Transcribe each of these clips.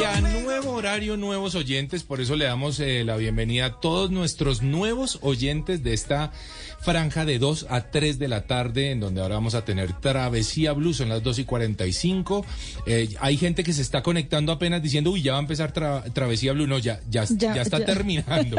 Y a nuevo horario, nuevos oyentes, por eso le damos eh, la bienvenida a todos nuestros nuevos oyentes de esta franja de 2 a 3 de la tarde, en donde ahora vamos a tener Travesía Blue, son las 2 y 45. Eh, hay gente que se está conectando apenas diciendo, uy, ya va a empezar tra- Travesía Blue. No, ya, ya, ya, Ya, está ya. terminando.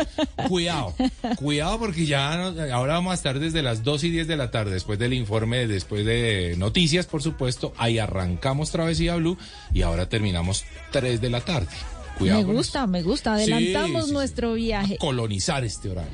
cuidado, cuidado porque ya no- ahora vamos a estar desde las 2 y 10 de la tarde, después del informe, después de noticias, por supuesto. Ahí arrancamos Travesía Blue y ahora terminamos 3 de la tarde. Cuidado Me gusta, me gusta. Adelantamos sí, sí. nuestro viaje. Colonizar este horario.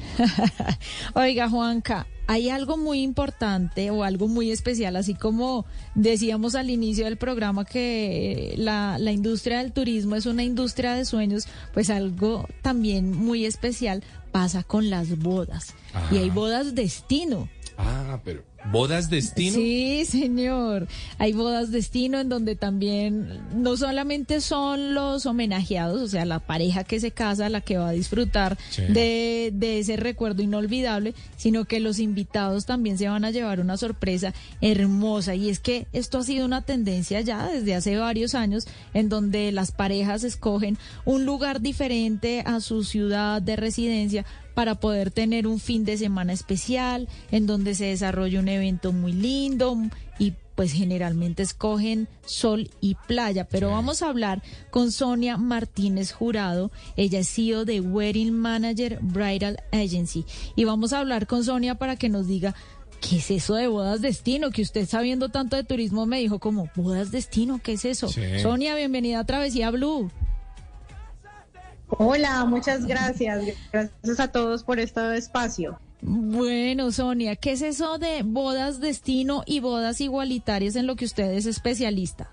Oiga, Juanca, hay algo muy importante o algo muy especial, así como decíamos al inicio del programa que la, la industria del turismo es una industria de sueños, pues algo también muy especial pasa con las bodas. Y hay bodas destino. Ah, pero bodas destino. Sí, señor. Hay bodas destino en donde también no solamente son los homenajeados, o sea, la pareja que se casa, la que va a disfrutar Sí. de, de ese recuerdo inolvidable, sino que los invitados también se van a llevar una sorpresa hermosa. Y es que esto ha sido una tendencia ya desde hace varios años, en donde las parejas escogen un lugar diferente a su ciudad de residencia para poder tener un fin de semana especial, en donde se desarrolla un evento muy lindo y pues generalmente escogen sol y playa. Pero vamos a hablar con Sonia Martínez Jurado, ella es CEO de Wedding Manager Bridal Agency y vamos a hablar con Sonia para que nos diga ¿Qué es eso de bodas destino? Que usted sabiendo tanto de turismo me dijo como, bodas destino, ¿qué es eso? Sí. Sonia, bienvenida a Travesía Blue. Hola, muchas gracias. Gracias a todos por este espacio. Bueno, Sonia, ¿qué es eso de bodas destino y bodas igualitarias en lo que usted es especialista?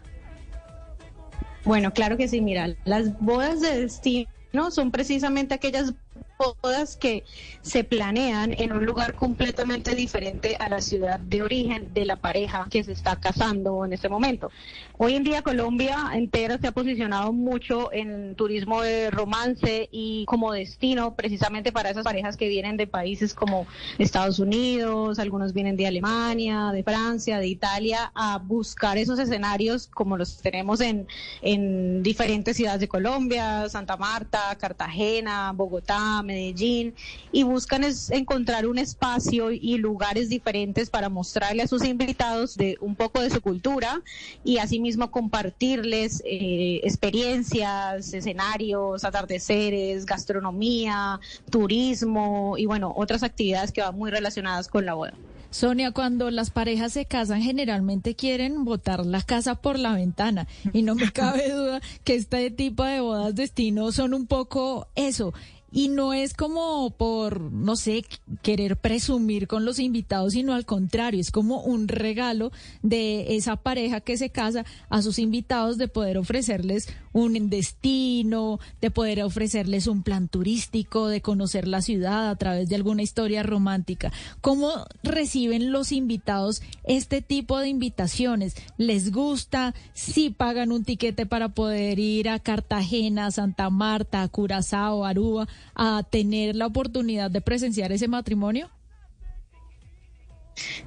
Bueno, claro que sí, mira, las bodas de destino son precisamente aquellas bodas que se planean en un lugar completamente diferente a la ciudad de origen de la pareja que se está casando en este momento. Hoy en día Colombia entera se ha posicionado mucho en turismo de romance y como destino precisamente para esas parejas que vienen de países como Estados Unidos, algunos vienen de Alemania, de Francia, de Italia, a buscar esos escenarios como los tenemos en, en diferentes ciudades de Colombia, Santa Marta, Cartagena, Bogotá, Medellín, y buscan es encontrar un espacio y lugares diferentes para mostrarle a sus invitados de un poco de su cultura y asimismo compartirles eh, experiencias, escenarios, atardeceres, gastronomía, turismo y bueno, otras actividades que van muy relacionadas con la boda. Sonia, cuando las parejas se casan, generalmente quieren botar la casa por la ventana. Y no me cabe duda que este tipo de bodas destino son un poco eso. Y no es como por, no sé, querer presumir con los invitados, sino al contrario, es como un regalo de esa pareja que se casa a sus invitados de poder ofrecerles un destino, de poder ofrecerles un plan turístico, de conocer la ciudad a través de alguna historia romántica. ¿Cómo reciben los invitados este tipo de invitaciones? ¿Les gusta? ¿Sí pagan un tiquete para poder ir a Cartagena, Santa Marta, Curazao, Aruba, a tener la oportunidad de presenciar ese matrimonio?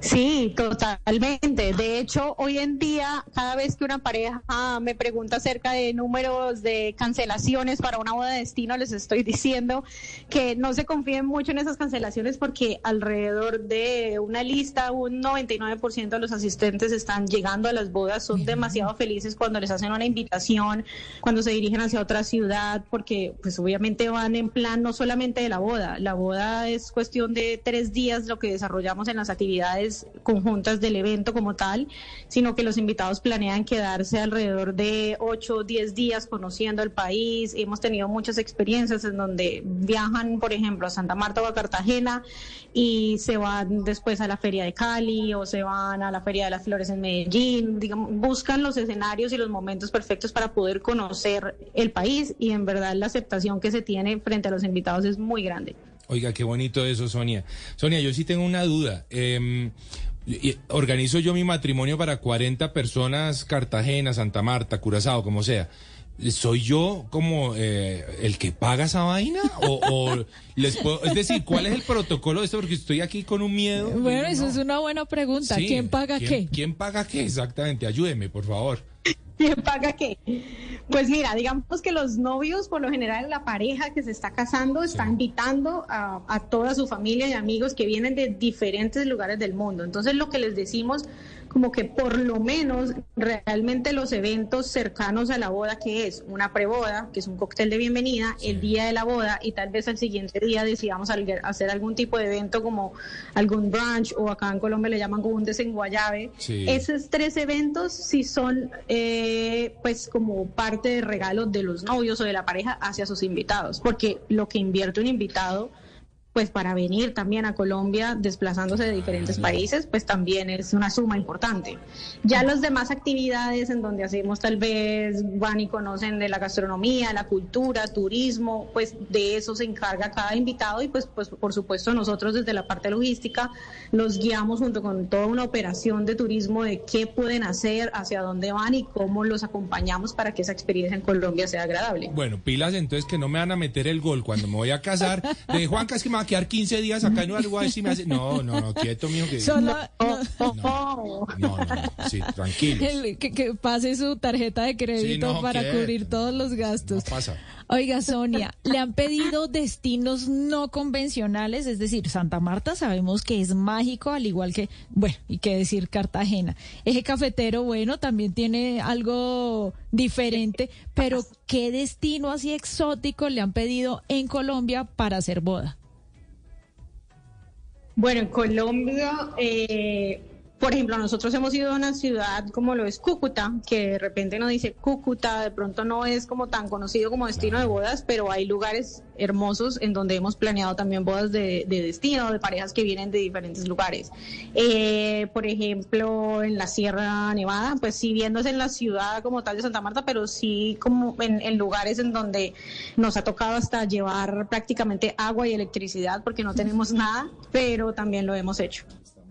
Sí, totalmente. De hecho, hoy en día, cada vez que una pareja me pregunta acerca de números de cancelaciones para una boda de destino, les estoy diciendo que no se confíen mucho en esas cancelaciones porque alrededor de una lista, un 99% de los asistentes están llegando a las bodas, son demasiado felices cuando les hacen una invitación, cuando se dirigen hacia otra ciudad, porque pues obviamente van en plan no solamente de la boda, la boda es cuestión de tres días lo que desarrollamos en las actividades conjuntas del evento como tal, sino que los invitados planean quedarse alrededor de 8 o 10 días conociendo el país. Hemos tenido muchas experiencias en donde viajan, por ejemplo, a Santa Marta o a Cartagena y se van después a la Feria de Cali o se van a la Feria de las Flores en Medellín, digamos, buscan los escenarios y los momentos perfectos para poder conocer el país y en verdad la aceptación que se tiene frente a los invitados es muy grande. Oiga, qué bonito eso, Sonia. Sonia, yo sí tengo una duda. Eh, organizo yo mi matrimonio para 40 personas, Cartagena, Santa Marta, Curazao, como sea. ¿Soy yo como eh, el que paga esa vaina? O, les puedo, es decir, ¿cuál es el protocolo de esto? Porque estoy aquí con un miedo. Bueno, eso es una buena pregunta. ¿Quién paga qué? ¿Quién paga qué? Exactamente, ayúdeme, por favor. ¿Quién paga qué? Pues mira, digamos que los novios, por lo general, la pareja que se está casando está invitando a, a, toda su familia y amigos que vienen de diferentes lugares del mundo. Entonces, lo que les decimos como que por lo menos realmente los eventos cercanos a la boda, que es una preboda, que es un cóctel de bienvenida, el día de la boda y tal vez al siguiente día decidamos hacer algún tipo de evento como algún brunch o acá en Colombia le llaman como un desenguayabe. Esos tres eventos sí son eh, pues como parte de regalos de los novios o de la pareja hacia sus invitados, porque lo que invierte un invitado pues para venir también a Colombia desplazándose de diferentes países, pues también es una suma importante. Ya las demás actividades en donde hacemos tal vez van y conocen de la gastronomía, la cultura, turismo, pues de eso se encarga cada invitado y pues, pues por supuesto nosotros desde la parte logística los guiamos junto con toda una operación de turismo de qué pueden hacer, hacia dónde van y cómo los acompañamos para que esa experiencia en Colombia sea agradable. Bueno, pilas entonces que no me van a meter el gol cuando me voy a casar de Juan A quedar 15 días acá en Uruguay si me hace... No, no, no, quieto, mijo. Que... Solo... No, no, no, sí, tranquilo. Que, que, pase su tarjeta de crédito para cubrir todos los gastos. No pasa. Oiga, Sonia, ¿le han pedido destinos no convencionales? Es decir, Santa Marta sabemos que es mágico, al igual que, bueno, y qué decir Cartagena. Eje cafetero, bueno, también tiene algo diferente, pero ¿qué destino así exótico le han pedido en Colombia para hacer boda? Bueno, en Colombia, eh, por ejemplo, nosotros hemos ido a una ciudad como lo es Cúcuta, que de repente nos dice Cúcuta, de pronto no es como tan conocido como destino de bodas, pero hay lugares hermosos en donde hemos planeado también bodas de, destino, de parejas que vienen de diferentes lugares. Eh, por ejemplo, en la Sierra Nevada, pues sí viéndose en la ciudad como tal de Santa Marta, pero sí como en, en lugares en donde nos ha tocado hasta llevar prácticamente agua y electricidad porque no tenemos nada, pero también lo hemos hecho.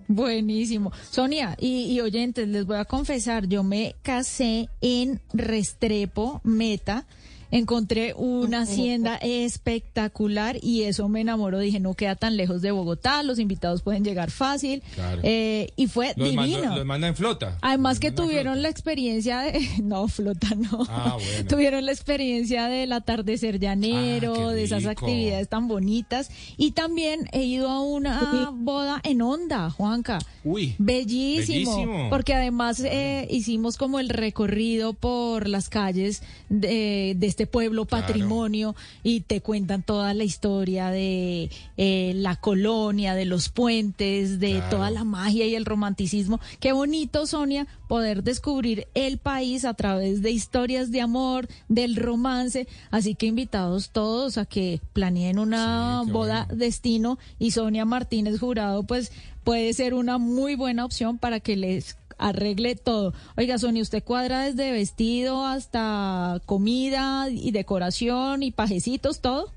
Buenísimo. Sonia y, oyentes, les voy a confesar, yo me casé en Restrepo, Meta, encontré una hacienda espectacular y eso me enamoró. Dije, no queda tan lejos de Bogotá, los invitados pueden llegar fácil. Eh, y fue divino. los manda en flota. Además que tuvieron la experiencia de... No, flota no. Ah, tuvieron la experiencia del atardecer llanero, ah, de esas actividades tan bonitas. Y también he ido a una boda en onda, Juanca. Uy. Bellísimo. Porque además eh, hicimos como el recorrido por las calles de, de este pueblo patrimonio y te cuentan toda la historia de eh, la colonia, de los puentes, de toda la magia y el romanticismo. Qué bonito, Sonia, poder descubrir el país a través de historias de amor, del romance. Así que invitados todos a que planeen una boda destino y Sonia Martínez Jurado, pues puede ser una muy buena opción para que les arregle todo. Oiga, Sonia, ¿usted cuadra desde vestido hasta comida y decoración y pajecitos, todo?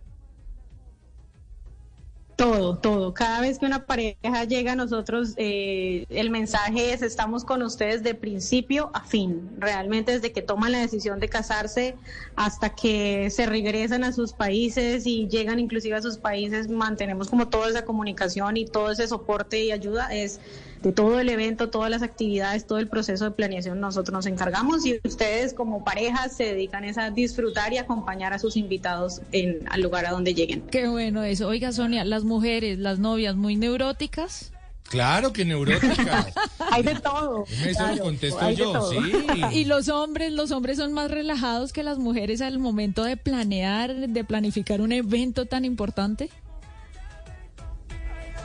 Todo, todo. Cada vez que una pareja llega a nosotros, eh, el mensaje es estamos con ustedes de principio a fin. Realmente desde que toman la decisión de casarse hasta que se regresan a sus países y llegan inclusive a sus países, mantenemos como toda esa comunicación y todo ese soporte y ayuda. Es de todo el evento, todas las actividades, todo el proceso de planeación nosotros nos encargamos y ustedes como pareja se dedican a disfrutar y acompañar a sus invitados en, al lugar a donde lleguen. Qué bueno eso. Oiga, Sonia, las mujeres, las novias muy neuróticas. Claro que neuróticas. hay de todo. Eso lo contesto yo, sí. Y los hombres, los hombres son más relajados que las mujeres al momento de planear, de planificar un evento tan importante.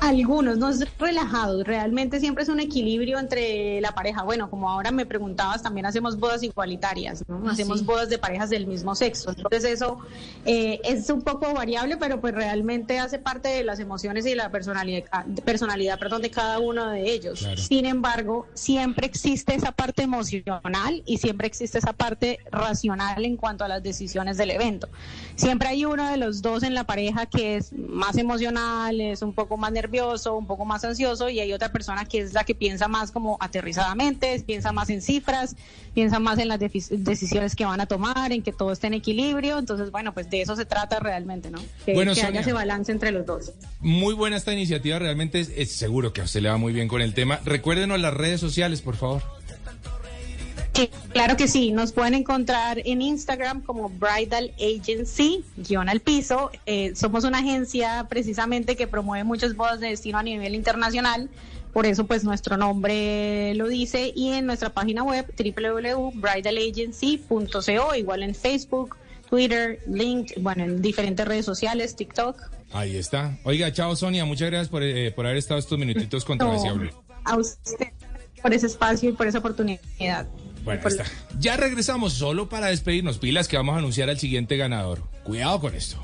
Algunos, no es relajado, realmente siempre es un equilibrio entre la pareja. Bueno, como ahora me preguntabas, también hacemos bodas igualitarias, ¿no? Ah, hacemos sí. bodas de parejas del mismo sexo. Entonces eso eh, es un poco variable, pero pues realmente hace parte de las emociones y de la personalidad, personalidad perdón, de cada uno de ellos. Claro. Sin embargo, siempre existe esa parte emocional y siempre existe esa parte racional en cuanto a las decisiones del evento. Siempre hay uno de los dos en la pareja que es más emocional, es un poco más nervioso, un poco más ansioso y hay otra persona que es la que piensa más como aterrizadamente, piensa más en cifras, piensa más en las decisiones que van a tomar, en que todo esté en equilibrio. Entonces, bueno, pues de eso se trata realmente, ¿no? Que, Bueno, que Sonia. haya ese balance entre los dos. Muy buena esta iniciativa, realmente es, es seguro que a usted le va muy bien con el tema. Recuérdenos las redes sociales, por favor. Sí, claro que sí. Nos pueden encontrar en Instagram como Bridal Agency, guion al piso. Eh, somos una agencia precisamente que promueve muchas bodas de destino a nivel internacional. Por eso, pues, nuestro nombre lo dice. Y en nuestra página web, www.bridalagency.co, igual en Facebook, Twitter, LinkedIn, bueno, en diferentes redes sociales, TikTok. Ahí está. Oiga, chao Sonia, muchas gracias por, eh, por haber estado estos minutitos con Travesía Blue. A usted por ese espacio y por esa oportunidad. Bueno, Por- está. Ya regresamos solo para despedirnos. Pilas que vamos a anunciar al siguiente ganador. Cuidado con esto.